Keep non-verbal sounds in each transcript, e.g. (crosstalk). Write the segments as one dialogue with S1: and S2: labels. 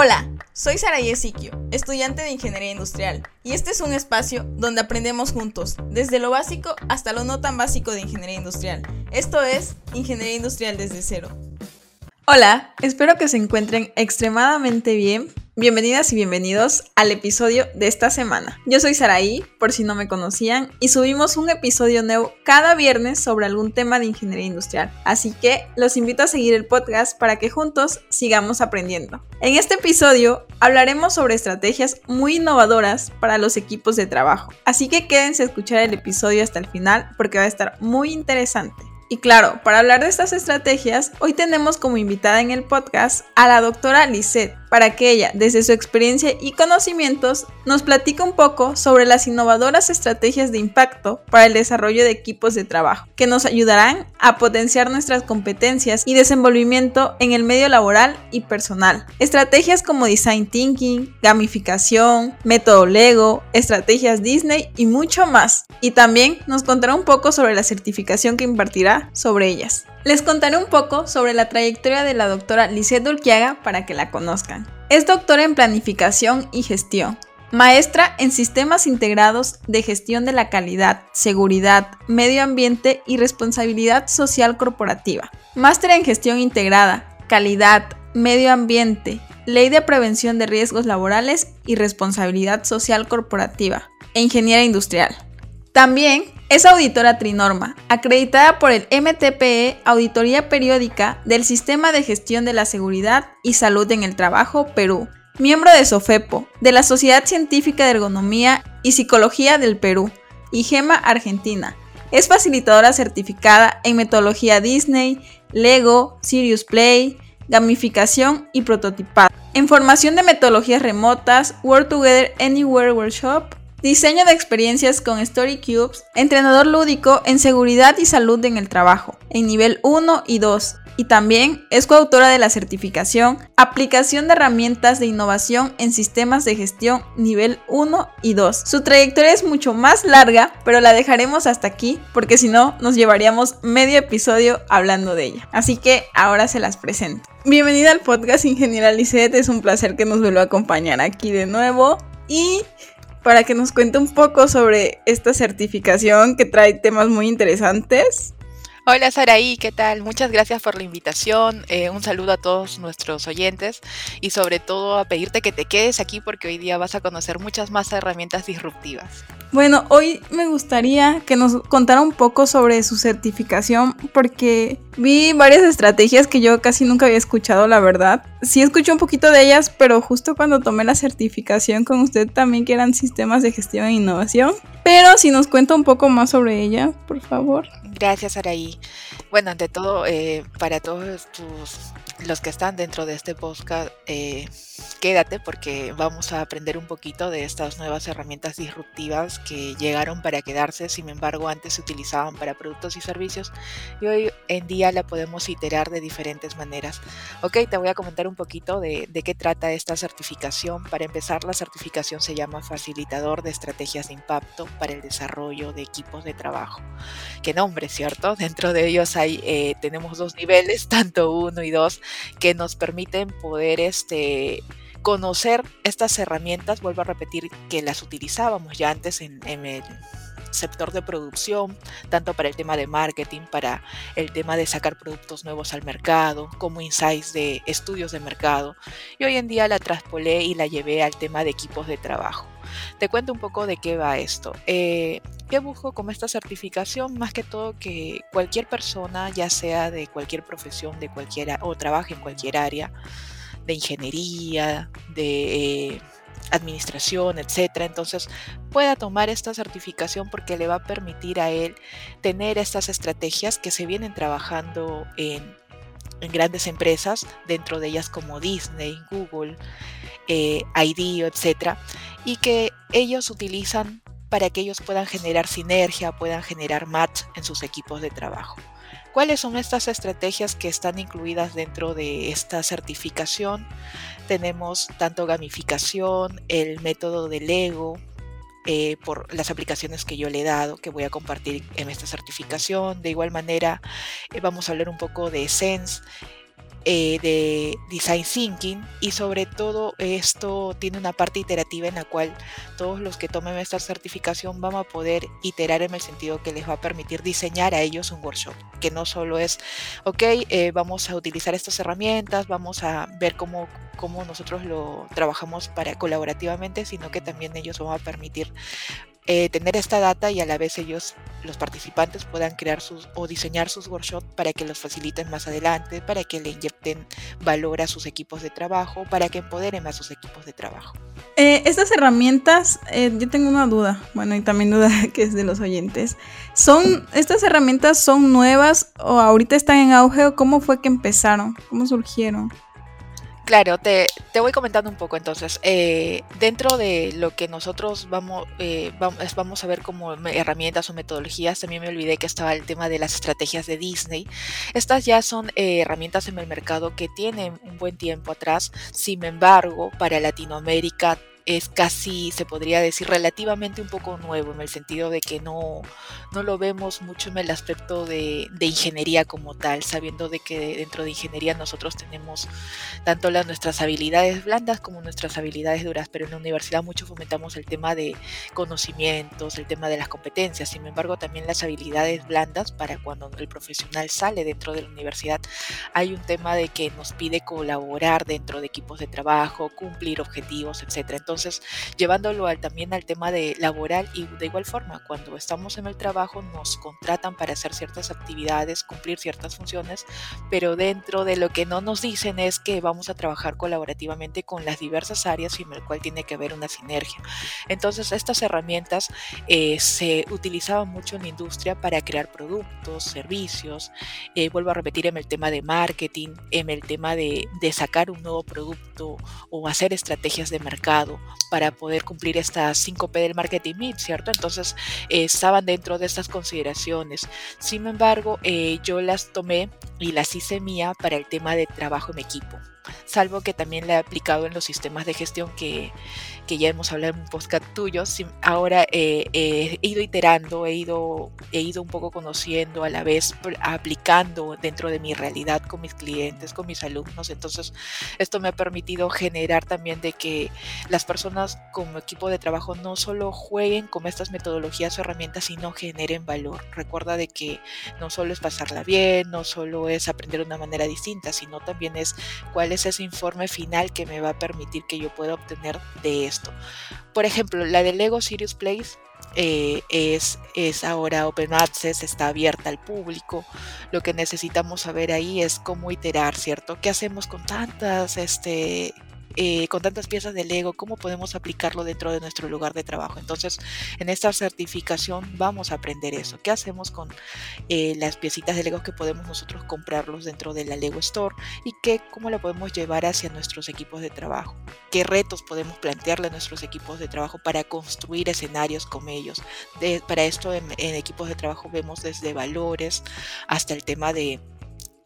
S1: Hola, soy Sara Yesiquio, estudiante de Ingeniería Industrial, y este es un espacio donde aprendemos juntos, desde lo básico hasta lo no tan básico de Ingeniería Industrial. Esto es Ingeniería Industrial desde cero. Hola, espero que se encuentren extremadamente bien. Bienvenidas y bienvenidos al episodio de esta semana. Yo soy Saraí, por si no me conocían, y subimos un episodio nuevo cada viernes sobre algún tema de ingeniería industrial. Así que los invito a seguir el podcast para que juntos sigamos aprendiendo. En este episodio hablaremos sobre estrategias muy innovadoras para los equipos de trabajo. Así que quédense a escuchar el episodio hasta el final porque va a estar muy interesante. Y claro, para hablar de estas estrategias, hoy tenemos como invitada en el podcast a la doctora Lisette, para que ella, desde su experiencia y conocimientos, nos platique un poco sobre las innovadoras estrategias de impacto para el desarrollo de equipos de trabajo, que nos ayudarán a potenciar nuestras competencias y desenvolvimiento en el medio laboral y personal. Estrategias como design thinking, gamificación, método Lego, estrategias Disney y mucho más. Y también nos contará un poco sobre la certificación que impartirá sobre ellas. Les contaré un poco sobre la trayectoria de la doctora Lisette Dulquiaga para que la conozcan. Es doctora en Planificación y Gestión, maestra en Sistemas Integrados de Gestión de la Calidad, Seguridad, Medio Ambiente y Responsabilidad Social Corporativa, máster en Gestión Integrada, Calidad, Medio Ambiente, Ley de Prevención de Riesgos Laborales y Responsabilidad Social Corporativa, e Ingeniera Industrial. También es auditora Trinorma, acreditada por el MTPE Auditoría Periódica del Sistema de Gestión de la Seguridad y Salud en el Trabajo, Perú. Miembro de SOFEPO, de la Sociedad Científica de Ergonomía y Psicología del Perú, y GEMA Argentina. Es facilitadora certificada en metodología Disney, Lego, Sirius Play, gamificación y prototipado. En formación de metodologías remotas, Work Together Anywhere Workshop, Diseño de experiencias con Story Cubes, entrenador lúdico en seguridad y salud en el trabajo, en nivel 1 y 2. Y también es coautora de la certificación Aplicación de herramientas de innovación en sistemas de gestión nivel 1 y 2. Su trayectoria es mucho más larga, pero la dejaremos hasta aquí porque si no nos llevaríamos medio episodio hablando de ella. Así que ahora se las presento. Bienvenida al podcast Ingeniera Lisette, es un placer que nos vuelva a acompañar aquí de nuevo. Y para que nos cuente un poco sobre esta certificación que trae temas muy interesantes.
S2: Hola Saraí, ¿qué tal? Muchas gracias por la invitación. Eh, un saludo a todos nuestros oyentes y sobre todo a pedirte que te quedes aquí porque hoy día vas a conocer muchas más herramientas disruptivas.
S1: Bueno, hoy me gustaría que nos contara un poco sobre su certificación porque vi varias estrategias que yo casi nunca había escuchado, la verdad. Sí escuché un poquito de ellas, pero justo cuando tomé la certificación con usted también que eran sistemas de gestión e innovación. Pero si nos cuenta un poco más sobre ella, por favor.
S2: Gracias, Araí. Bueno, ante todo, eh, para todos tus los que están dentro de este podcast, eh, quédate porque vamos a aprender un poquito de estas nuevas herramientas disruptivas que llegaron para quedarse, sin embargo antes se utilizaban para productos y servicios y hoy en día la podemos iterar de diferentes maneras. Ok, te voy a comentar un poquito de, de qué trata esta certificación. Para empezar, la certificación se llama Facilitador de Estrategias de Impacto para el Desarrollo de Equipos de Trabajo. Qué nombre, ¿cierto? (laughs) Dentro de ellos hay, eh, tenemos dos niveles, (laughs) tanto uno y dos que nos permiten poder este, conocer estas herramientas. Vuelvo a repetir que las utilizábamos ya antes en, el sector de producción, tanto para el tema de marketing, para el tema de sacar productos nuevos al mercado, como insights de estudios de mercado. Y hoy en día la traspolé y la llevé al tema de equipos de trabajo. Te cuento un poco de qué va esto. Eh, ¿Qué busco con esta certificación? Más que todo que cualquier persona, ya sea de cualquier profesión, de cualquiera, o trabaje en cualquier área, de ingeniería, de eh, administración, etcétera, entonces pueda tomar esta certificación porque le va a permitir a él tener estas estrategias que se vienen trabajando en, grandes empresas, dentro de ellas como Disney, Google, eh, IDEO, etcétera, y que ellos utilizan para que ellos puedan generar sinergia, puedan generar match en sus equipos de trabajo. ¿Cuáles son estas estrategias que están incluidas dentro de esta certificación? Tenemos tanto gamificación, el método del Lego, eh, por las aplicaciones que yo le he dado, que voy a compartir en esta certificación. De igual manera, eh, vamos a hablar un poco de Sense, eh, de design thinking y sobre todo esto tiene una parte iterativa en la cual todos los que tomen esta certificación van a poder iterar en el sentido que les va a permitir diseñar a ellos un workshop, que no solo es, ok, eh, vamos a utilizar estas herramientas, vamos a ver cómo cómo nosotros lo trabajamos para colaborativamente, sino que también ellos van a permitir eh, tener esta data y a la vez ellos, los participantes, puedan crear sus o diseñar sus workshops para que los faciliten más adelante, para que le inyecten valor a sus equipos de trabajo, para que empoderen a sus equipos de trabajo.
S1: Eh, estas herramientas, eh, yo tengo una duda, bueno, y también duda (laughs) que es de los oyentes. ¿Son, estas herramientas son nuevas o ahorita están en auge o cómo fue que empezaron? ¿Cómo surgieron?
S2: Claro, te, voy comentando un poco entonces. Eh, dentro de lo que nosotros vamos, eh, vamos, a ver como herramientas o metodologías, también me olvidé que estaba el tema de las estrategias de Disney. Estas ya son eh, herramientas en el mercado que tienen un buen tiempo atrás. Sin embargo, para Latinoamérica es casi, se podría decir, relativamente un poco nuevo, en el sentido de que no, no lo vemos mucho en el aspecto de, ingeniería como tal, sabiendo de que dentro de ingeniería nosotros tenemos tanto las nuestras habilidades blandas como nuestras habilidades duras, pero en la universidad mucho fomentamos el tema de conocimientos, el tema de las competencias, sin embargo también las habilidades blandas para cuando el profesional sale dentro de la universidad, hay un tema de que nos pide colaborar dentro de equipos de trabajo, cumplir objetivos, etcétera. Entonces, entonces, llevándolo también al tema de laboral y de igual forma, cuando estamos en el trabajo nos contratan para hacer ciertas actividades, cumplir ciertas funciones, pero dentro de lo que no nos dicen es que vamos a trabajar colaborativamente con las diversas áreas y en el cual tiene que haber una sinergia. Entonces, estas herramientas eh, se utilizaban mucho en la industria para crear productos, servicios, eh, vuelvo a repetir en el tema de marketing, en el tema de, de sacar un nuevo producto o hacer estrategias de mercado para poder cumplir estas 5P del marketing mix, ¿cierto? Entonces eh, estaban dentro de estas consideraciones. Sin embargo, eh, yo las tomé y las hice mía para el tema de trabajo en equipo salvo que también la he aplicado en los sistemas de gestión que, que ya hemos hablado en un podcast tuyo. Ahora eh, he ido iterando, he ido, he ido un poco conociendo, a la vez aplicando dentro de mi realidad con mis clientes, con mis alumnos. Entonces, esto me ha permitido generar también de que las personas como equipo de trabajo no solo jueguen con estas metodologías o herramientas, sino generen valor. Recuerda de que no solo es pasarla bien, no solo es aprender de una manera distinta, sino también es cuál es ese informe final que me va a permitir que yo pueda obtener de esto. Por ejemplo, la de Lego Serious Place eh, es, es ahora Open Access, está abierta al público. Lo que necesitamos saber ahí es cómo iterar, ¿cierto? ¿Qué hacemos con tantas este, eh, con tantas piezas de Lego, cómo podemos aplicarlo dentro de nuestro lugar de trabajo. Entonces, en esta certificación vamos a aprender eso. ¿Qué hacemos con eh, las piecitas de Lego que podemos nosotros comprarlos dentro de la Lego Store y qué, cómo lo podemos llevar hacia nuestros equipos de trabajo? ¿Qué retos podemos plantearle a nuestros equipos de trabajo para construir escenarios con ellos? para esto en equipos de trabajo vemos desde valores hasta el tema de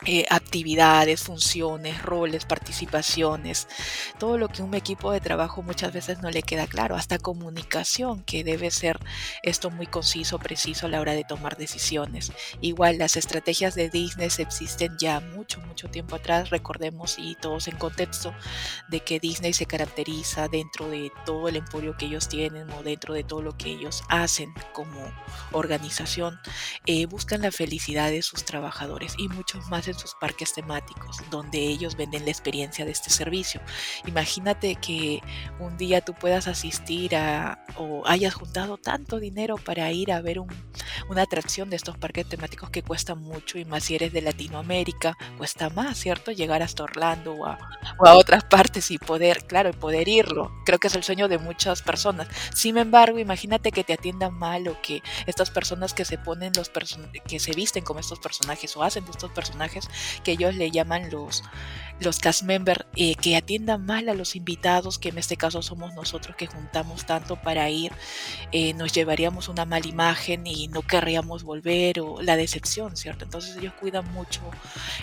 S2: eh, actividades, funciones, roles, participaciones, todo lo que un equipo de trabajo muchas veces no le queda claro, hasta comunicación, que debe ser esto muy conciso, preciso a la hora de tomar decisiones. Igual las estrategias de Disney existen ya mucho, mucho tiempo atrás, recordemos y todos en contexto de que Disney se caracteriza dentro de todo el emporio que ellos tienen o dentro de todo lo que ellos hacen como organización, eh, buscan la felicidad de sus trabajadores y muchos más sus parques temáticos, donde ellos venden la experiencia de este servicio. Imagínate que un día tú puedas asistir a o hayas juntado tanto dinero para ir a ver una atracción de estos parques temáticos que cuesta mucho y más si eres de Latinoamérica, cuesta más, ¿cierto? Llegar hasta Orlando o a, otras partes y poder, claro, poder irlo. Creo que es el sueño de muchas personas. Sin embargo, imagínate que te atiendan mal o que estas personas que se ponen los que se visten como estos personajes o hacen de estos personajes que ellos le llaman los, los cast members, eh, que atiendan mal a los invitados, que en este caso somos nosotros que juntamos tanto para ir, eh, nos llevaríamos una mala imagen y no querríamos volver o la decepción, ¿cierto? Entonces ellos cuidan mucho,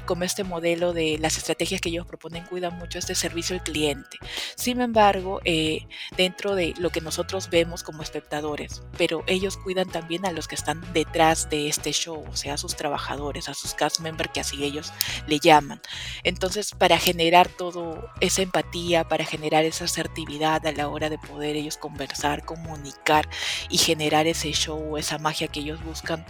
S2: como este modelo de las estrategias que ellos proponen, cuidan mucho este servicio al cliente. Sin embargo, eh, dentro de lo que nosotros vemos como espectadores, pero ellos cuidan también a los que están detrás de este show, o sea, a sus trabajadores, a sus cast members que así ellos le llaman. Entonces, para generar todo esa empatía, para generar esa asertividad a la hora de poder ellos conversar, comunicar y generar ese show, esa magia que ellos buscan,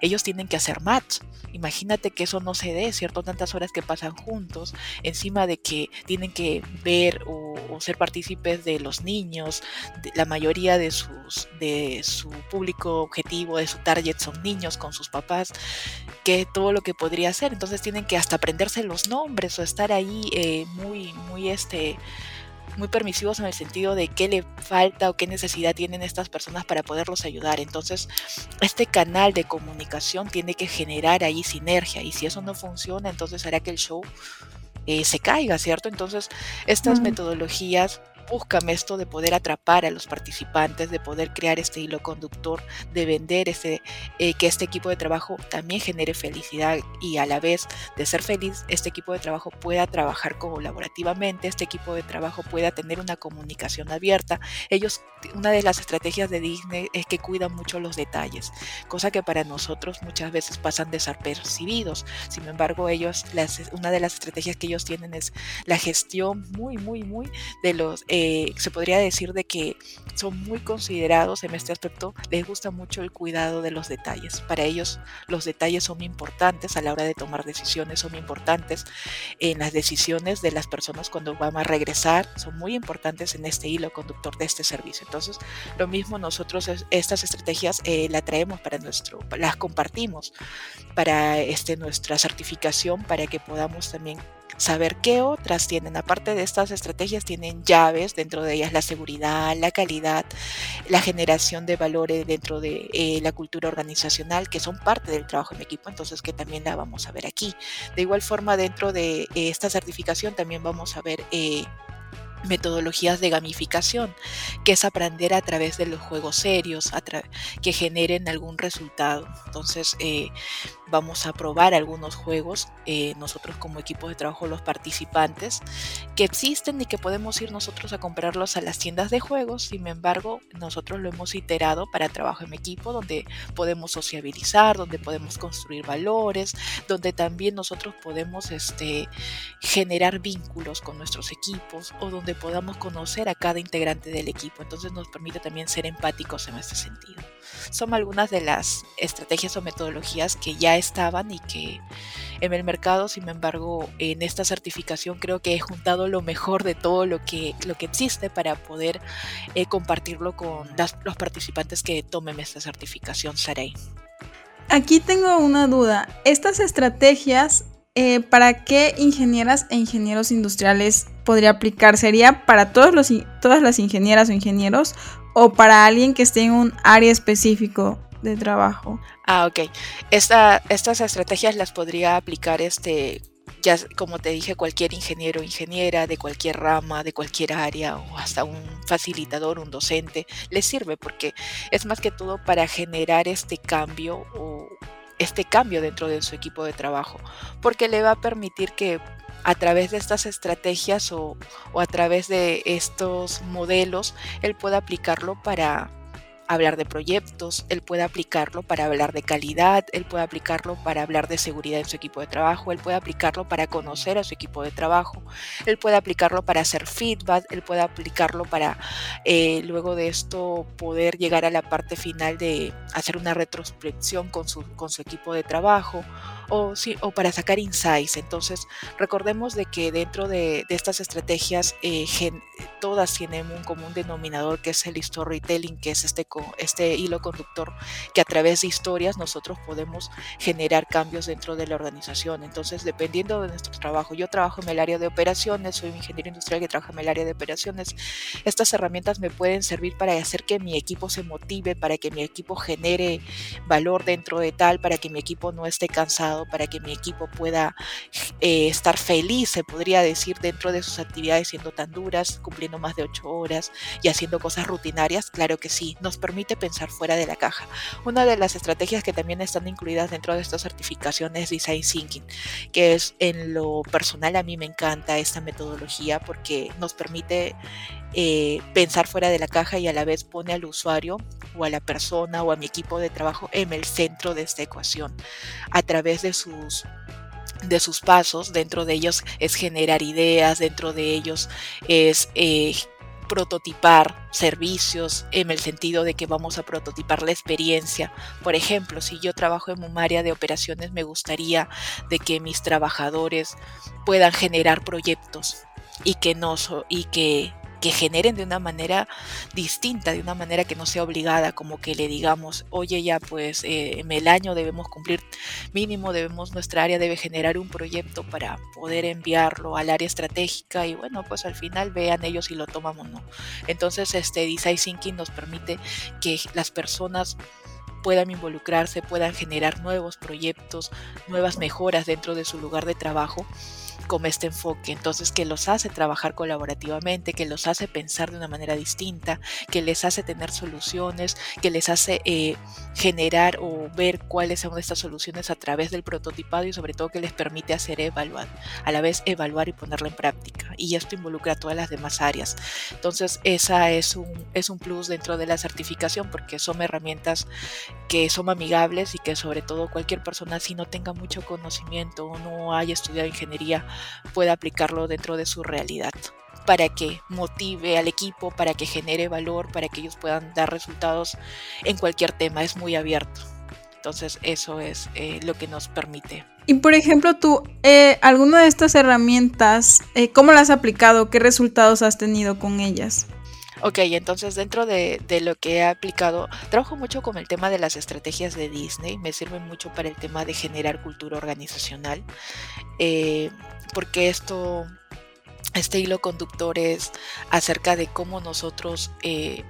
S2: ellos tienen que hacer match. Imagínate que eso no se dé, ¿cierto? Tantas horas que pasan juntos, encima de que tienen que ver o, ser partícipes de los niños, la mayoría de, sus, de su público objetivo, de su target son niños con sus papás, que todo lo que podría hacer. Entonces tienen que hasta aprenderse los nombres o estar ahí eh, muy, muy este muy permisivos en el sentido de qué le falta o qué necesidad tienen estas personas para poderlos ayudar. Entonces, este canal de comunicación tiene que generar ahí sinergia y si eso no funciona, entonces hará que el show eh, se caiga, ¿cierto? Entonces, estas metodologías buscan esto de poder atrapar a los participantes, de poder crear este hilo conductor, de vender este, eh, que este equipo de trabajo también genere felicidad y a la vez de ser feliz, este equipo de trabajo pueda trabajar colaborativamente, este equipo de trabajo pueda tener una comunicación abierta. Ellos, una de las estrategias de Disney es que cuidan mucho los detalles, cosa que para nosotros muchas veces pasan desapercibidos. Sin embargo, ellos, una de las estrategias que ellos tienen es la gestión muy, muy, muy de los eh, se podría decir de que son muy considerados en este aspecto, les gusta mucho el cuidado de los detalles. Para ellos los detalles son importantes a la hora de tomar decisiones, son importantes en las decisiones de las personas cuando van a regresar, son muy importantes en este hilo conductor de este servicio. Entonces, lo mismo nosotros estas estrategias eh, las traemos para nuestro, las compartimos para este, nuestra certificación para que podamos también saber qué otras tienen. Aparte de estas estrategias, tienen llaves, dentro de ellas la seguridad, la calidad, la generación de valores dentro de eh, la cultura organizacional, que son parte del trabajo en equipo, entonces que también la vamos a ver aquí. De igual forma, dentro de eh, esta certificación también vamos a ver... Eh, metodologías de gamificación, que es aprender a través de los juegos serios, que generen algún resultado. Entonces, vamos a probar algunos juegos, eh, nosotros como equipo de trabajo, los participantes, que existen y que podemos ir nosotros a comprarlos a las tiendas de juegos. Sin embargo, nosotros lo hemos iterado para trabajo en equipo, donde podemos sociabilizar, donde podemos construir valores, donde también nosotros podemos este, generar vínculos con nuestros equipos o donde podamos conocer a cada integrante del equipo. Entonces nos permite también ser empáticos en este sentido. Son algunas de las estrategias o metodologías que ya estaban y que en el mercado, sin embargo, en esta certificación creo que he juntado lo mejor de todo lo que, lo que existe para poder eh, compartirlo con los participantes que tomen esta certificación, Sarey.
S1: Aquí tengo una duda. Estas estrategias, eh, ¿para qué ingenieras e ingenieros industriales podría aplicar? ¿Sería para todos los, todas las ingenieras o ingenieros o para alguien que esté en un área específico de trabajo?
S2: Ah, ok. estas estrategias las podría aplicar este, ya como te dije, cualquier ingeniero o ingeniera de cualquier rama, de cualquier área o hasta un facilitador, un docente, le sirve porque es más que todo para generar este cambio o este cambio dentro de su equipo de trabajo, porque le va a permitir que a través de estas estrategias o, o a través de estos modelos, él pueda aplicarlo para hablar de proyectos, él puede aplicarlo para hablar de calidad, él puede aplicarlo para hablar de seguridad en su equipo de trabajo, él puede aplicarlo para conocer a su equipo de trabajo, él puede aplicarlo para hacer feedback, él puede aplicarlo para eh, luego de esto poder llegar a la parte final de hacer una retrospección con su, con su equipo de trabajo o, sí, o para sacar insights. Entonces, recordemos de que dentro de, estas estrategias eh, todas tienen un común denominador que es el storytelling, que es este, este hilo conductor que a través de historias nosotros podemos generar cambios dentro de la organización. Entonces, dependiendo de nuestro trabajo, yo trabajo en el área de operaciones, soy un ingeniero industrial que trabaja en el área de operaciones, estas herramientas me pueden servir para hacer que mi equipo se motive, para que mi equipo genere valor dentro de tal, para que mi equipo no esté cansado para que mi equipo pueda eh, estar feliz, se podría decir, dentro de sus actividades siendo tan duras, cumpliendo más de ocho horas y haciendo cosas rutinarias? Claro que sí, nos permite pensar fuera de la caja. Una de las estrategias que también están incluidas dentro de esta certificación es Design Thinking, que es en lo personal a mí me encanta esta metodología porque nos permite eh, pensar fuera de la caja y a la vez pone al usuario o a la persona o a mi equipo de trabajo en el centro de esta ecuación a través de sus de sus pasos, dentro de ellos es generar ideas, dentro de ellos es eh, prototipar servicios en el sentido de que vamos a prototipar la experiencia. Por ejemplo, si yo trabajo en un área de operaciones, me gustaría de que mis trabajadores puedan generar proyectos y que no y que que generen de una manera distinta, de una manera que no sea obligada, como que le digamos, oye ya pues eh, en el año debemos cumplir mínimo, debemos, nuestra área debe generar un proyecto para poder enviarlo al área estratégica y bueno, pues al final vean ellos si lo tomamos o no. Entonces este Design Thinking nos permite que las personas puedan involucrarse, puedan generar nuevos proyectos, nuevas mejoras dentro de su lugar de trabajo con este enfoque. Entonces, que los hace trabajar colaborativamente, que los hace pensar de una manera distinta, que les hace tener soluciones, que les hace eh, generar o ver cuáles son estas soluciones a través del prototipado y sobre todo que les permite hacer evaluar, a la vez evaluar y ponerla en práctica. Y esto involucra a todas las demás áreas. Entonces, esa es un, es un plus dentro de la certificación porque son herramientas que son amigables y que sobre todo cualquier persona si no tenga mucho conocimiento o no haya estudiado ingeniería pueda aplicarlo dentro de su realidad para que motive al equipo, para que genere valor, para que ellos puedan dar resultados en cualquier tema. Es muy abierto. Entonces eso es eh, lo que nos permite.
S1: Y por ejemplo, tú, eh, ¿alguna de estas herramientas, eh, cómo las has aplicado? ¿Qué resultados has tenido con ellas?
S2: Ok, entonces dentro de, lo que he aplicado, trabajo mucho con el tema de las estrategias de Disney, me sirven mucho para el tema de generar cultura organizacional, eh, porque esto, este hilo conductor es acerca de cómo nosotros eh,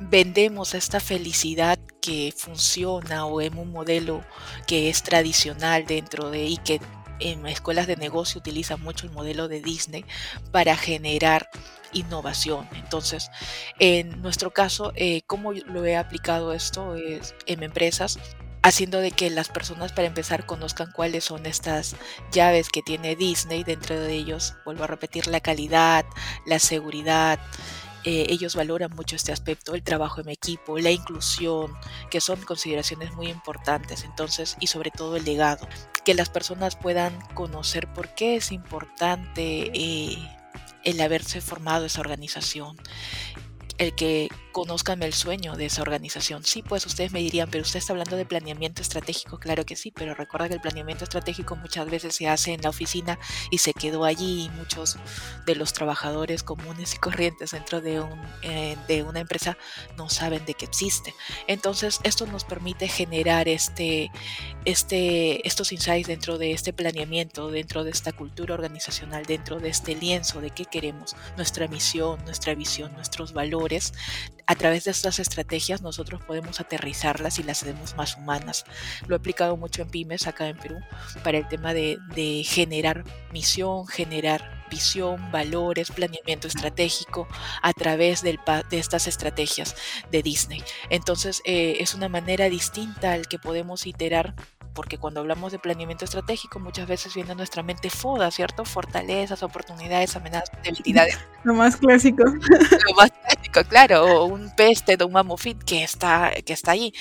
S2: vendemos esta felicidad que funciona o en un modelo que es tradicional dentro de y que en escuelas de negocio utilizan mucho el modelo de Disney para generar innovación. Entonces, en nuestro caso, eh, ¿cómo lo he aplicado esto? Es en empresas haciendo de que las personas para empezar conozcan cuáles son estas llaves que tiene Disney, dentro de ellos, vuelvo a repetir, la calidad, la seguridad, eh, ellos valoran mucho este aspecto, el trabajo en equipo, la inclusión, que son consideraciones muy importantes, entonces, y sobre todo el legado, que las personas puedan conocer por qué es importante eh, el haberse formado esa organización, el que conozcan el sueño de esa organización. Sí, pues ustedes me dirían, pero usted está hablando de planeamiento estratégico. Claro que sí, pero recuerda que el planeamiento estratégico muchas veces se hace en la oficina y se quedó allí y muchos de los trabajadores comunes y corrientes dentro de, eh, una empresa no saben de que existe. Entonces, esto nos permite generar este, este, estos insights dentro de este planeamiento, dentro de esta cultura organizacional, dentro de este lienzo de qué queremos, nuestra misión, nuestra visión, nuestros valores a través de estas estrategias nosotros podemos aterrizarlas y las hacemos más humanas. Lo he aplicado mucho en pymes acá en Perú para el tema de, generar misión, generar visión, valores, planeamiento estratégico a través de estas estrategias de Disney. Entonces eh, es una manera distinta al que podemos iterar porque cuando hablamos de planeamiento estratégico muchas veces viene a nuestra mente FODA, ¿cierto? Fortalezas, oportunidades, amenazas, debilidades.
S1: Lo más clásico. (laughs)
S2: Lo más clásico, claro, o un peste o un mamofit que está, que está ahí,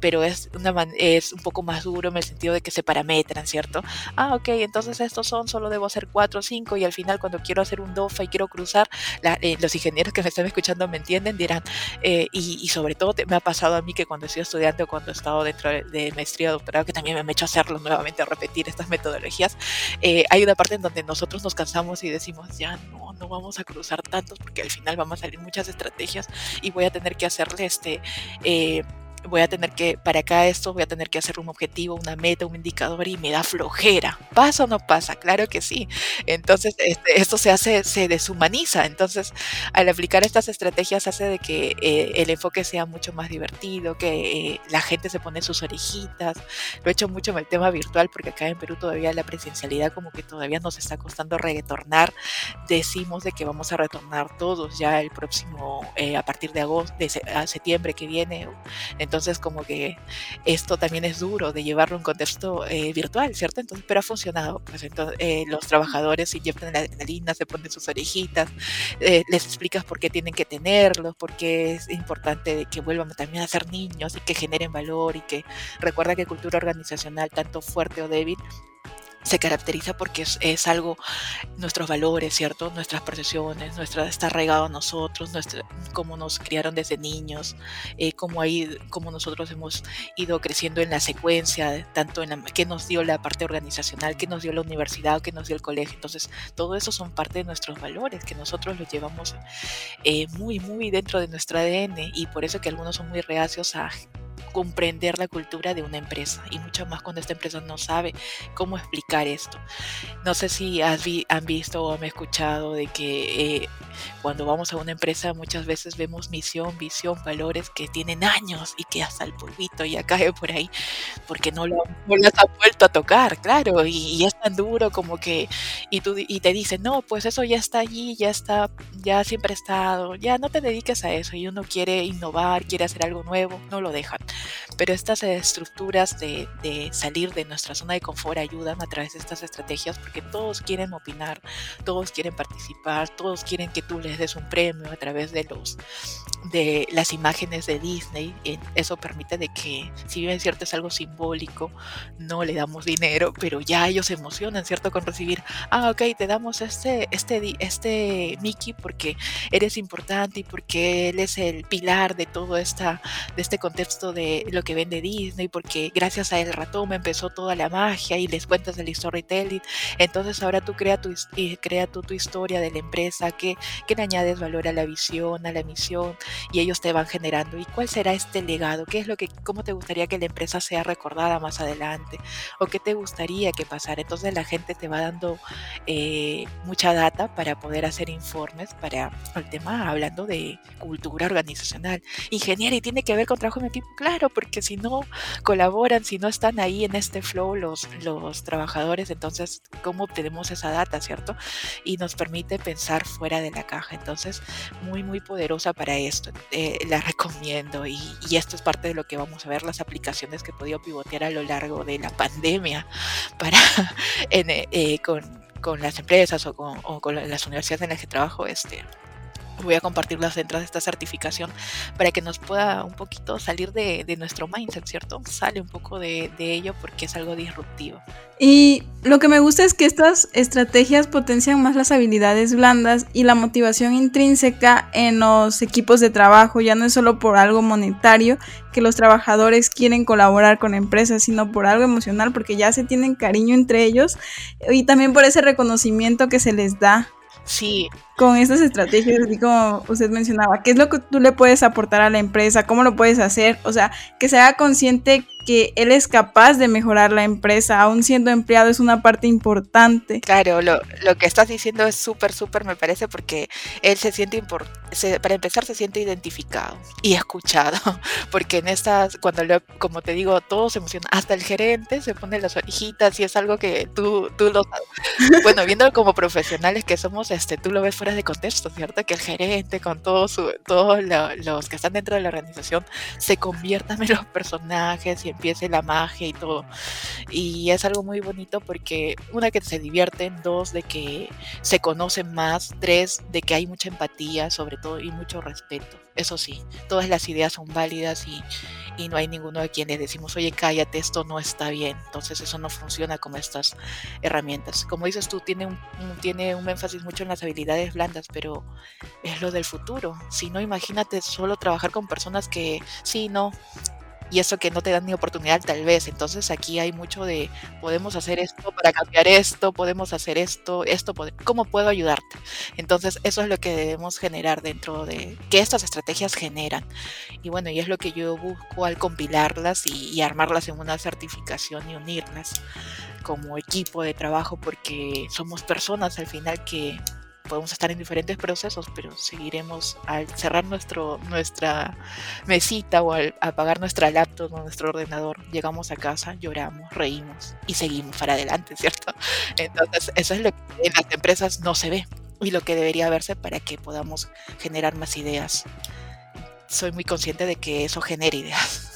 S2: pero es, una es un poco más duro en el sentido de que se parametran, ¿cierto? Ah, ok, entonces estos son, solo debo hacer cuatro o cinco y al final cuando quiero hacer un DOFA y quiero cruzar, eh, los ingenieros que me están escuchando me entienden, dirán, eh, y, sobre todo me ha pasado a mí que cuando estoy estudiante o cuando he estado dentro de maestría o doctorado, que también me han hecho hacerlo nuevamente, repetir estas metodologías, eh, hay una parte en donde nosotros nos cansamos y decimos, ya no, no vamos a cruzar tantos porque al final vamos a salir muchas estrategias y voy a tener que hacerle este... Eh, voy a tener que, para acá esto, voy a tener que hacer un objetivo, una meta, un indicador y me da flojera. ¿Pasa o no pasa? Claro que sí. Entonces, este, esto se hace, se deshumaniza. Entonces, al aplicar estas estrategias hace de que eh, el enfoque sea mucho más divertido, que eh, la gente se pone sus orejitas. Lo he hecho mucho en el tema virtual porque acá en Perú todavía la presencialidad como que todavía nos está costando retornar. Decimos de que vamos a retornar todos ya el próximo, eh, a partir de agosto, de septiembre que viene. Entonces, como que esto también es duro de llevarlo a un contexto eh, virtual, ¿cierto? Entonces, pero ha funcionado. Pues entonces, eh, los trabajadores se inyectan la adrenalina, se ponen sus orejitas, eh, les explicas por qué tienen que tenerlos, por qué es importante que vuelvan también a ser niños y que generen valor y que recuerda que cultura organizacional, tanto fuerte o débil, se caracteriza porque es, algo, nuestros valores, ¿cierto? Nuestras percepciones, nuestra, está arraigado a nosotros, nuestra, cómo nos criaron desde niños, eh, cómo, ahí, cómo nosotros hemos ido creciendo en la secuencia, tanto en la, que nos dio la parte organizacional, que nos dio la universidad, que nos dio el colegio. Entonces, todo eso son parte de nuestros valores, que nosotros los llevamos eh, muy, muy dentro de nuestro ADN y por eso que algunos son muy reacios a comprender la cultura de una empresa y mucho más cuando esta empresa no sabe cómo explicar esto. No sé si has han visto o han escuchado de que eh, cuando vamos a una empresa muchas veces vemos misión, visión, valores que tienen años y que hasta el polvito ya cae por ahí porque no, lo, no las han vuelto a tocar, claro, y, es tan duro como que, y, tú, y te dicen, no, pues eso ya está allí, ya está, ya siempre ha estado, ya no te dediques a eso y uno quiere innovar, quiere hacer algo nuevo, no lo dejan. Pero estas estructuras de, salir de nuestra zona de confort ayudan a través de estas estrategias porque todos quieren opinar, todos quieren participar, todos quieren que tú les des un premio a través de los de las imágenes de Disney. Eso permite de que, si bien cierto es algo simbólico, no le damos dinero, pero ya ellos se emocionan, ¿cierto? Con recibir, ah, ok, te damos este, este, este Mickey porque eres importante y porque él es el pilar de todo esta, de este contexto de lo que vende Disney, porque gracias a el ratón me empezó toda la magia y les cuentas del storytelling. Entonces ahora tú crea tu, crea tu, tu historia de la empresa, que, que le añades valor a la visión, a la misión, y ellos te van generando. ¿Y cuál será este legado? ¿Qué es lo que, cómo te gustaría que la empresa sea recordada más adelante? ¿O qué te gustaría que pasara? Entonces la gente te va dando eh, mucha data para poder hacer informes para el tema hablando de cultura organizacional. Ingeniería y tiene que ver con trabajo en equipo, claro, porque si no colaboran, si no están ahí en este flow los, los trabajadores, entonces, ¿cómo obtenemos esa data, cierto? Y nos permite pensar fuera de la caja. Entonces, muy, muy poderosa para esto. Eh, la recomiendo y, esto es parte de lo que vamos a ver, las aplicaciones que he podido pivotear a lo largo de la pandemia para (laughs) eh, con, con, las empresas o con, o con, las universidades en las que trabajo. Este, voy a compartirlas dentro de esta certificación para que nos pueda un poquito salir de, nuestro mindset, ¿cierto? Sale un poco de, ello porque es algo disruptivo.
S1: Y lo que me gusta es que estas estrategias potencian más las habilidades blandas y la motivación intrínseca en los equipos de trabajo. Ya no es solo por algo monetario que los trabajadores quieren colaborar con empresas, sino por algo emocional porque ya se tienen cariño entre ellos y también por ese reconocimiento que se les da
S2: Sí.
S1: Con estas estrategias, así como usted mencionaba, ¿qué es lo que tú le puedes aportar a la empresa? ¿Cómo lo puedes hacer? O sea, que se haga consciente que él es capaz de mejorar la empresa, aún siendo empleado es una parte importante.
S2: Claro, lo, lo que estás diciendo es súper, súper, me parece, porque él se siente, para empezar, se siente identificado y escuchado, (laughs) porque en estas, cuando lo, como te digo, todos se emocionan, hasta el gerente se pone las orejitas y es algo que tú, tú lo, bueno, viendo como profesionales que somos, este, tú lo ves fuera de contexto, ¿cierto? Que el gerente con todos todos los que están dentro de la organización se conviertan en los personajes y empiece la magia y todo. Y es algo muy bonito porque una que se divierten, dos de que se conocen más, tres de que hay mucha empatía sobre todo y mucho respeto. Eso sí, todas las ideas son válidas y, y no hay ninguno a quien le decimos, oye, cállate, esto no está bien. Entonces eso no funciona con estas herramientas. Como dices tú, tiene un, tiene un énfasis mucho en las habilidades blandas, pero es lo del futuro. Si no, imagínate solo trabajar con personas que, sí, no, y eso que no te dan ni oportunidad tal vez. Entonces aquí hay mucho de podemos hacer esto para cambiar esto, podemos hacer esto, esto, ¿cómo puedo ayudarte? Entonces eso es lo que debemos generar dentro de que estas estrategias generan. Y bueno, y es lo que yo busco al compilarlas y, y armarlas en una certificación y unirlas como equipo de trabajo porque somos personas al final que podemos estar en diferentes procesos, pero seguiremos al cerrar nuestro, nuestra mesita o al apagar nuestra laptop o nuestro ordenador, llegamos a casa, lloramos, reímos y seguimos para adelante, (laughs) ¿cierto? Entonces, eso es lo que en las empresas no se ve y lo que debería verse para que podamos generar más ideas. Soy muy consciente de que eso genera ideas.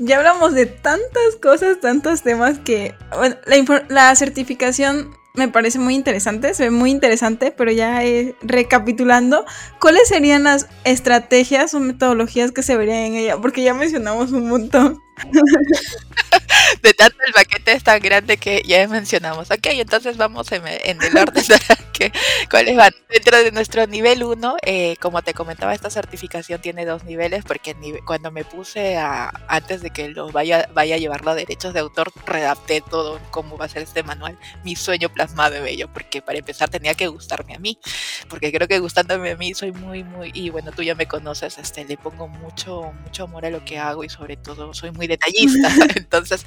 S1: Ya hablamos de tantas cosas, tantos temas que, bueno, la, la certificación me parece muy interesante, se ve muy interesante, pero ya eh, recapitulando, ¿cuáles serían las estrategias o metodologías que se verían en ella? Porque ya mencionamos un montón. (laughs)
S2: de tanto el paquete es tan grande que ya mencionamos. Ok, entonces vamos en, el orden (laughs) que, cuáles van. Dentro de nuestro nivel 1, eh, como te comentaba, esta certificación tiene dos niveles porque cuando me puse a, antes de que lo vaya, vaya a llevarlo a derechos de autor, redacté todo cómo va a ser este manual, mi sueño plasmado de bello, porque para empezar tenía que gustarme a mí, porque creo que gustándome a mí soy muy, muy, y bueno, tú ya me conoces, este, le pongo mucho, mucho amor a lo que hago y sobre todo soy muy detallista. (laughs) Entonces,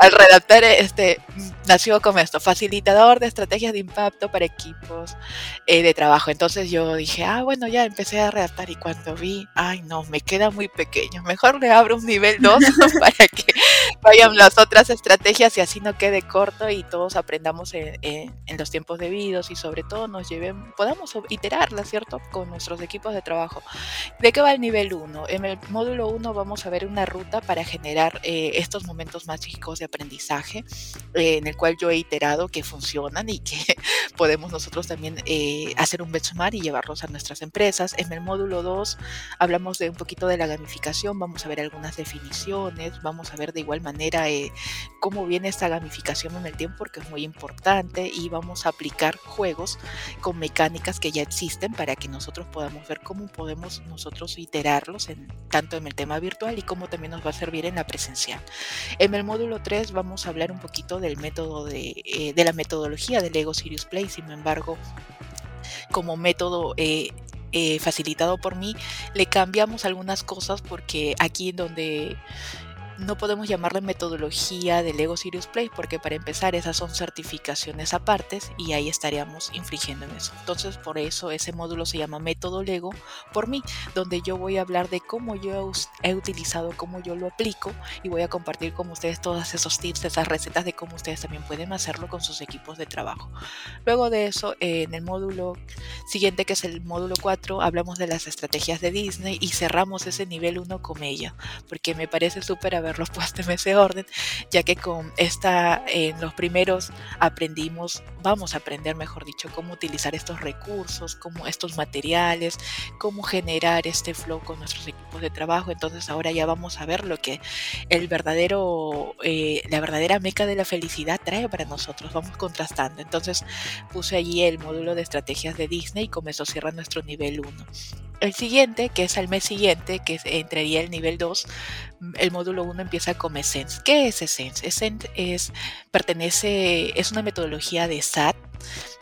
S2: al redactar este, nació como esto, facilitador de estrategias de impacto para equipos eh, de trabajo. Entonces yo dije, ah, bueno, ya empecé a redactar y cuando vi, ay no, me queda muy pequeño, mejor le abro un nivel 2 (laughs) (laughs) para que vayan las otras estrategias y así no quede corto y todos aprendamos en, en los tiempos debidos y sobre todo nos lleven, podamos iterarla, ¿cierto? Con nuestros equipos de trabajo. ¿De qué va el nivel 1? En el módulo 1 vamos a ver una ruta para generar eh, estos momentos mágicos de aprendizaje eh, en el cual yo he iterado que funcionan y que (laughs) podemos nosotros también eh, hacer un benchmark y llevarlos a nuestras empresas. En el módulo 2 hablamos de un poquito de la gamificación, vamos a ver algunas definiciones, vamos a ver de igual manera cómo viene esta gamificación en el tiempo porque es muy importante y vamos a aplicar juegos con mecánicas que ya existen para que nosotros podamos ver cómo podemos nosotros iterarlos en, tanto en el tema virtual y cómo también nos va a servir en la presencial. En el módulo 3 vamos a hablar un poquito del método de, eh, de la metodología del Lego Serious Play, sin embargo, como método eh, eh, facilitado por mí, le cambiamos algunas cosas porque aquí donde no podemos llamarle metodología de Lego Serious Play porque para empezar esas son certificaciones apartes y ahí estaríamos infringiendo en eso. Entonces por eso ese módulo se llama método Lego por mí, donde yo voy a hablar de cómo yo he utilizado, cómo yo lo aplico y voy a compartir con ustedes todos esos tips, esas recetas de cómo ustedes también pueden hacerlo con sus equipos de trabajo. Luego de eso, en el módulo siguiente que es el módulo 4, hablamos de las estrategias de Disney y cerramos ese nivel 1 con ella, porque me parece súper haberlos (laughs) puesto en ese orden, ya que con esta, en los primeros aprendimos, vamos a aprender, mejor dicho, cómo utilizar estos recursos, cómo estos materiales, cómo generar este flow con nuestros equipos de trabajo. Entonces ahora ya vamos a ver lo que el verdadero, eh, la verdadera meca de la felicidad trae para nosotros. Vamos contrastando. Entonces puse allí el módulo de estrategias de Disney y con eso cierra nuestro nivel 1. El siguiente, que es al mes siguiente, que entraría el nivel 2, el módulo 1 empieza con Essence. ¿Qué es Essence? Essence es, pertenece, es una metodología de SAT,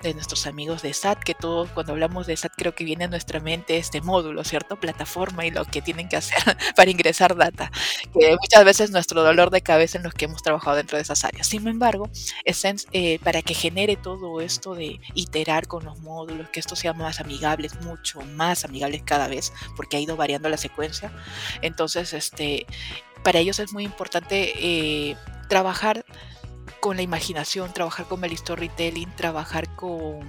S2: de nuestros amigos de SAT, que todos cuando hablamos de SAT creo que viene a nuestra mente este módulo, ¿cierto? Plataforma y lo que tienen que hacer (laughs) para ingresar data, que muchas veces nuestro dolor de cabeza en los que hemos trabajado dentro de esas áreas. Sin embargo, Essence, eh, para que genere todo esto de iterar con los módulos, que esto sea más amigable, mucho más amigable cada vez, porque ha ido variando la secuencia, entonces, este, para ellos es muy importante eh, trabajar con la imaginación, trabajar con el storytelling, trabajar con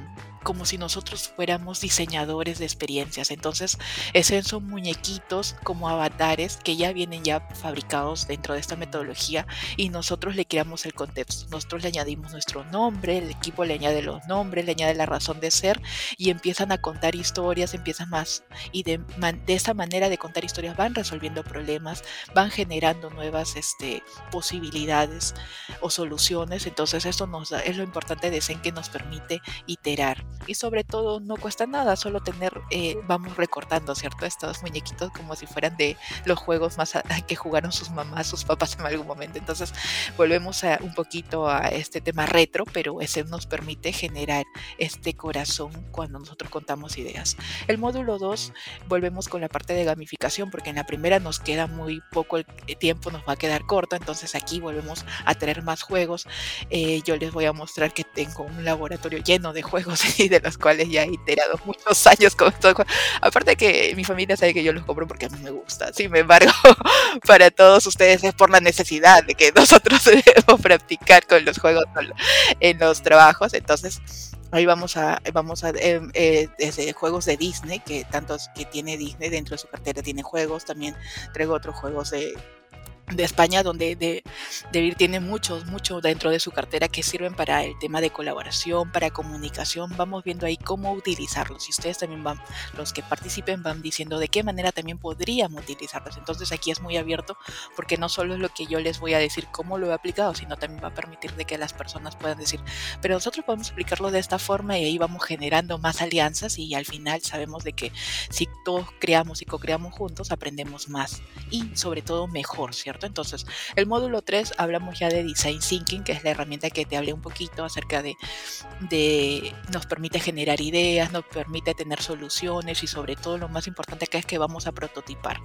S2: como si nosotros fuéramos diseñadores de experiencias. Entonces, esos son muñequitos como avatares que ya vienen ya fabricados dentro de esta metodología y nosotros le creamos el contexto. Nosotros le añadimos nuestro nombre, el equipo le añade los nombres, le añade la razón de ser y empiezan a contar historias, empiezan más y de, de esa manera de contar historias van resolviendo problemas, van generando nuevas este, posibilidades o soluciones. Entonces, esto nos da, es lo importante de Zen que nos permite iterar y sobre todo no cuesta nada, solo tener, eh, vamos recortando, ¿cierto? Estos muñequitos como si fueran de los juegos más (laughs) que jugaron sus mamás, sus papás en algún momento. Entonces volvemos a, un poquito a este tema retro, pero ese nos permite generar este corazón cuando nosotros contamos ideas. El módulo 2, volvemos con la parte de gamificación, porque en la primera nos queda muy poco el tiempo, nos va a quedar corto, entonces aquí volvemos a tener más juegos. Eh, yo les voy a mostrar que tengo un laboratorio lleno de juegos (laughs) (laughs) de los cuales ya he iterado muchos años con todo. Aparte que mi familia sabe que yo los compro porque a mí me gusta. Sin embargo, (laughs) para todos ustedes es por la necesidad de que (laughs) nosotros debemos practicar con los juegos en los trabajos. Entonces, Ahí vamos a, vamos a em, eh, desde juegos de Disney, que tantos que tiene Disney dentro de su cartera tiene juegos, también traigo otros juegos de de España, donde de, DeVir tiene muchos, muchos dentro de su cartera que sirven para el tema de colaboración, para comunicación. Vamos viendo ahí cómo utilizarlos. Y ustedes también van, los que participen, van diciendo de qué manera también podríamos utilizarlos. Entonces aquí es muy abierto porque no solo es lo que yo les voy a decir cómo lo he aplicado, sino también va a permitir de que las personas puedan decir, pero nosotros podemos explicarlo de esta forma y ahí vamos generando más alianzas y al final sabemos de que si todos creamos y co-creamos juntos, aprendemos más y sobre todo mejor, ¿cierto? Entonces, el módulo 3 hablamos ya de Design Thinking, que es la herramienta que te hablé un poquito acerca de, de nos permite generar ideas, nos permite tener soluciones y sobre todo lo más importante que es que vamos a prototipar.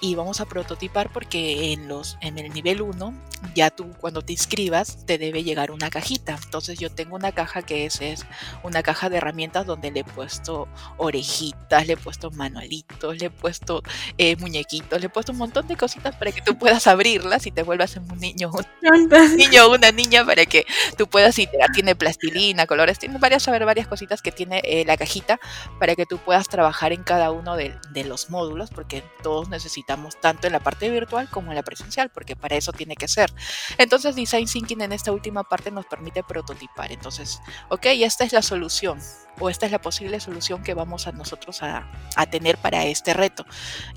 S2: Y vamos a prototipar porque en, los, en el nivel 1, ya tú cuando te inscribas, te debe llegar una cajita. Entonces yo tengo una caja que es, es una caja de herramientas donde le he puesto orejitas, le he puesto manualitos, le he puesto eh, muñequitos, le he puesto un montón de cositas para que tú puedas abrirlas y te vuelvas un niño, un (laughs) niño o una niña para que tú puedas iterar. Tiene plastilina, colores, tiene varias, varias cositas que tiene eh, la cajita para que tú puedas trabajar en cada uno de, de, los módulos, porque todos necesitamos tanto en la parte virtual como en la presencial, porque para eso tiene que ser. Entonces, Design Thinking en esta última parte nos permite prototipar. Entonces, ok, esta es la solución o esta es la posible solución que vamos a nosotros a, a tener para este reto.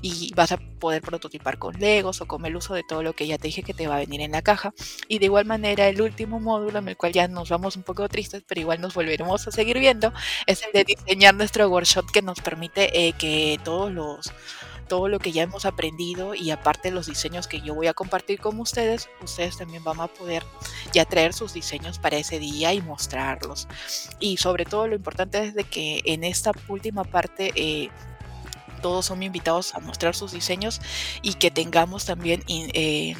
S2: Y vas a poder prototipar con Legos o con el uso de todo lo que ya te dije que te va a venir en la caja. Y de igual manera, el último módulo en el cual ya nos vamos un poco tristes, pero igual nos volveremos a seguir viendo, es el de diseñar nuestro workshop que nos permite eh, que todos los todo lo que ya hemos aprendido y aparte los diseños que yo voy a compartir con ustedes, ustedes también van a poder ya traer sus diseños para ese día y mostrarlos. Y sobre todo lo importante es de que en esta última parte eh, todos son invitados a mostrar sus diseños y que tengamos también eh,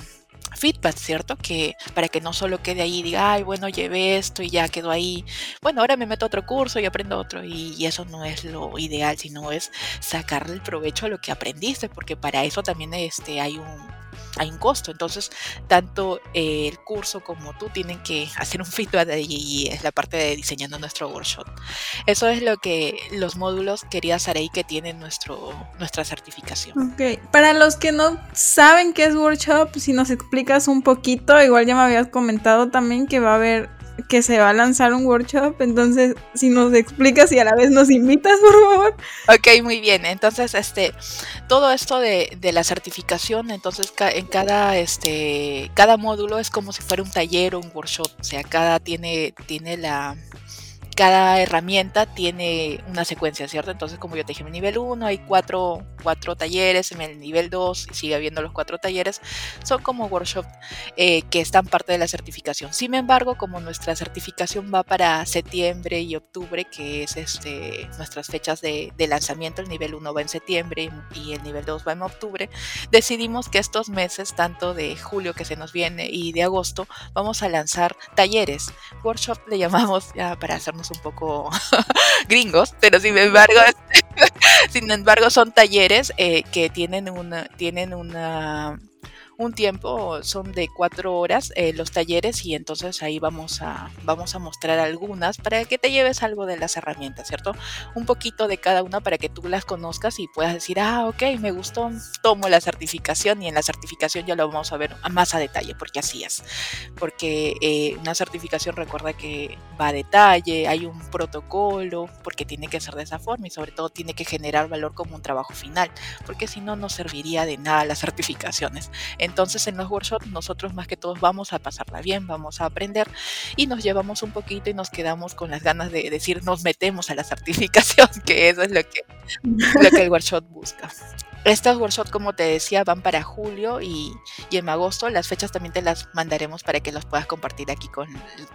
S2: feedback, ¿cierto? Que para que no solo quede ahí y diga, ay, bueno, llevé esto y ya quedó ahí. Bueno, ahora me meto a otro curso y aprendo otro. Y, y, eso no es lo ideal, sino es sacarle el provecho a lo que aprendiste, porque para eso también este, hay un hay un costo. Entonces, tanto eh, el curso como tú tienen que hacer un feedback y es la parte de diseñando nuestro workshop. Eso es lo que los módulos quería ahí que tienen nuestro, nuestra certificación.
S1: Ok, para los que no saben qué es workshop, si nos explicas un poquito, igual ya me habías comentado también que va a haber que se va a lanzar un workshop, entonces si nos explicas y a la vez nos invitas, (laughs) por favor.
S2: Ok, muy bien. Entonces, este, todo esto de, de la certificación, entonces en cada, este, cada módulo es como si fuera un taller o un workshop, o sea, cada tiene, tiene la, cada herramienta tiene una secuencia, ¿cierto? Entonces, como yo te dije, en el nivel 1 hay cuatro, cuatro, talleres, en el nivel 2 sigue habiendo los cuatro talleres, son como workshops eh, que están parte de la certificación. Sin embargo, como nuestra certificación va para septiembre y octubre, que es este, nuestras fechas de, lanzamiento, el nivel 1 va en septiembre y el nivel 2 va en octubre, decidimos que estos meses, tanto de julio que se nos viene y de agosto, vamos a lanzar talleres. Workshop le llamamos ya para hacernos un poco (laughs) gringos, pero sin embargo, (laughs) sin embargo son talleres eh, que tienen una, tienen una un tiempo, son de cuatro horas eh, los talleres y entonces ahí vamos a, vamos a mostrar algunas para que te lleves algo de las herramientas, ¿cierto? Un poquito de cada una para que tú las conozcas y puedas decir, ah, ok, me gustó, tomo la certificación y en la certificación ya lo vamos a ver más a detalle, porque así es. Porque eh, una certificación recuerda que va a detalle, hay un protocolo, porque tiene que ser de esa forma y sobre todo tiene que generar valor como un trabajo final, porque si no, no serviría de nada las certificaciones. En los workshops nosotros más que todos vamos a pasarla bien, vamos a aprender y nos llevamos un poquito y nos quedamos con las ganas de decir nos metemos a la certificación, (laughs) que eso es lo que, lo que el workshop busca. Estos workshops, como te decía, van para julio y, y, en agosto. Las fechas también te las mandaremos para que los puedas compartir aquí con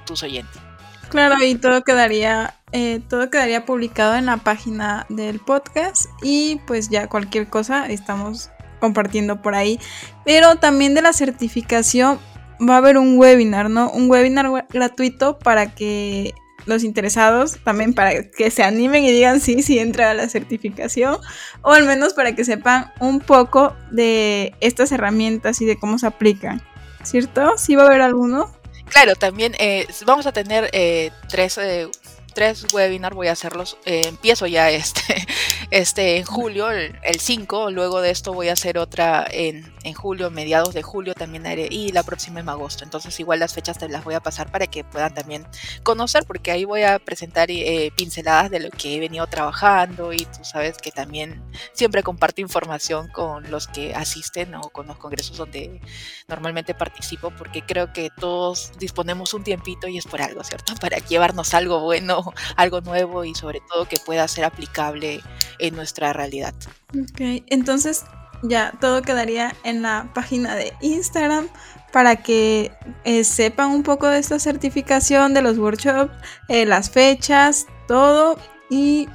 S2: tus oyentes.
S1: Claro, y todo quedaría, eh, todo quedaría publicado en la página del podcast y pues ya cualquier cosa estamos compartiendo por ahí. Pero también de la certificación va a haber un webinar, ¿no? Un webinar gratuito para que los interesados también para que se animen y digan sí, sí entra a la certificación o al menos para que sepan un poco de estas herramientas y de cómo se aplican, ¿cierto? ¿Sí va a haber alguno?
S2: Claro, también eh, vamos a tener eh, tres, eh, tres webinars voy a hacerlos, eh, empiezo ya este, (laughs) este en julio, el, 5, luego de esto voy a hacer otra en, en, julio, mediados de julio también haré, y la próxima en agosto. Entonces igual las fechas te las voy a pasar para que puedan también conocer, porque ahí voy a presentar eh, pinceladas de lo que he venido trabajando y tú sabes que también siempre comparto información con los que asisten o con los congresos donde normalmente participo, porque creo que todos disponemos un tiempito y es por algo, ¿cierto? (laughs) Para llevarnos algo bueno, (laughs) algo nuevo y sobre todo que pueda ser aplicable en nuestra realidad.
S1: Ok, entonces ya todo quedaría en la página de Instagram para que eh, sepan un poco de esta certificación de los workshops, eh, las fechas, todo y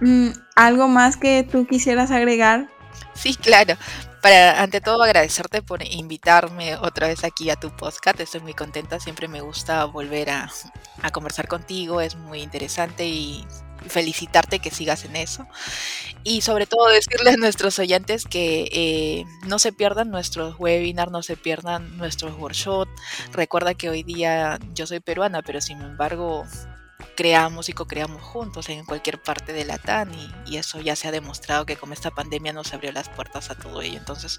S1: mm, algo más que tú quisieras agregar.
S2: Sí, claro. Para, ante todo, agradecerte por invitarme otra vez aquí a tu podcast. Estoy muy contenta. Siempre me gusta volver a, conversar contigo. Es muy interesante y felicitarte que sigas en eso. Y sobre todo decirles a nuestros oyentes que eh, no se pierdan nuestros webinars, no se pierdan nuestros workshops. Recuerda que hoy día yo soy peruana, pero sin embargo creamos y co-creamos juntos en cualquier parte de la TAN y, eso ya se ha demostrado que con esta pandemia nos abrió las puertas a todo ello. Entonces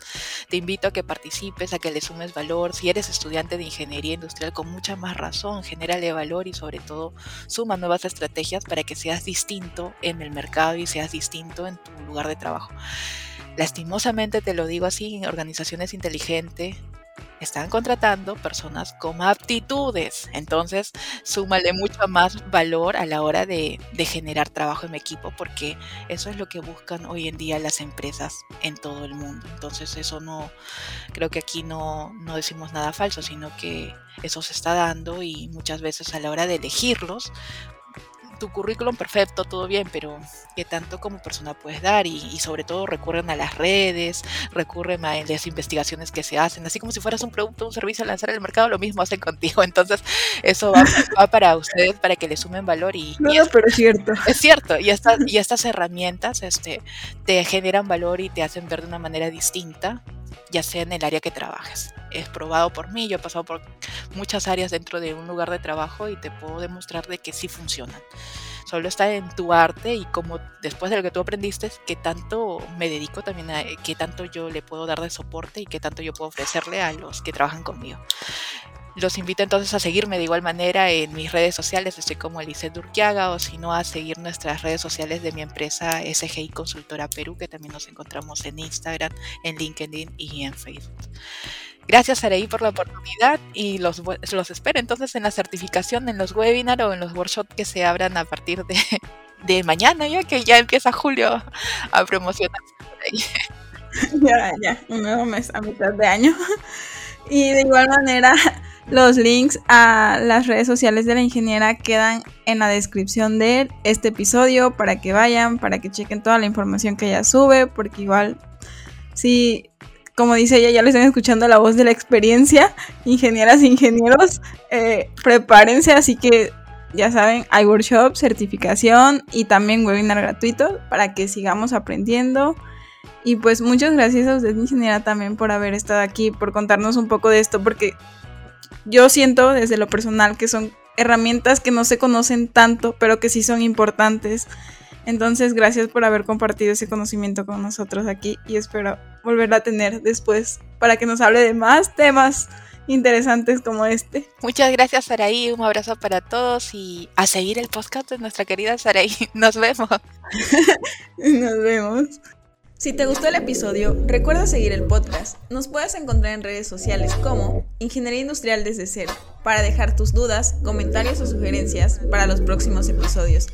S2: te invito a que participes, a que le sumes valor. Si eres estudiante de ingeniería industrial con mucha más razón, genérale valor y sobre todo suma nuevas estrategias para que seas distinto en el mercado y seas distinto en tu lugar de trabajo. Lastimosamente te lo digo así, en organizaciones inteligentes están contratando personas con aptitudes. Entonces, súmale mucho más valor a la hora de, generar trabajo en equipo, porque eso es lo que buscan hoy en día las empresas en todo el mundo. Entonces, eso no, creo que aquí no, no decimos nada falso, sino que eso se está dando y muchas veces a la hora de elegirlos, tu currículum perfecto, todo bien, pero ¿qué tanto como persona puedes dar? Y, sobre todo recurren a las redes, recurren a las investigaciones que se hacen, así como si fueras un producto, un servicio a lanzar al mercado, lo mismo hacen (laughs) contigo. Entonces, eso va, para ustedes, para que le sumen valor. Y,
S1: no, pero es cierto.
S2: Es cierto, y, estas y estas herramientas este, te generan valor y te hacen ver de una manera distinta ya sea en el área que trabajes. Es probado por mí, yo he pasado por muchas áreas dentro de un lugar de trabajo y te puedo demostrar de que sí funcionan. Solo está en tu arte y como después de lo que tú aprendiste, qué tanto me dedico también a qué tanto yo le puedo dar de soporte y qué tanto yo puedo ofrecerle a los que trabajan conmigo. Los invito entonces a seguirme de igual manera en mis redes sociales, estoy como Eliseth Durquiaga, o si no a seguir nuestras redes sociales de mi empresa SGI Consultora Perú, que también nos encontramos en Instagram, en LinkedIn y en Facebook. Gracias Araí por la oportunidad y los, los espero entonces en la certificación, en los webinars o en los workshops que se abran a partir de, (laughs) de mañana, ya que ya empieza julio a promocionarse (laughs)
S1: Ya, ya, un nuevo mes a mitad de año. (laughs) Y de igual manera, los links a las redes sociales de la ingeniera quedan en la descripción de este episodio para que vayan, para que chequen toda la información que ella sube, porque igual, si, como dice ella, ya le están escuchando la voz de la experiencia, ingenieras ingenieros, eh, prepárense, así que ya saben, hay workshop, certificación y también webinar gratuito para que sigamos aprendiendo. Y pues muchas gracias a usted, ingeniera, también por haber estado aquí, por contarnos un poco de esto, porque yo siento desde lo personal que son herramientas que no se conocen tanto, pero que sí son importantes. Entonces, gracias por haber compartido ese conocimiento con nosotros aquí y espero volverla a tener después para que nos hable de más temas interesantes como este.
S2: Muchas gracias, Saraí. Un abrazo para todos y a seguir el podcast de nuestra querida Saraí. (laughs) Nos vemos. (laughs)
S1: nos vemos. Si te gustó el episodio, recuerda seguir el podcast. Nos puedes encontrar en redes sociales como Ingeniería Industrial desde cero para dejar tus dudas, comentarios o sugerencias para los próximos episodios.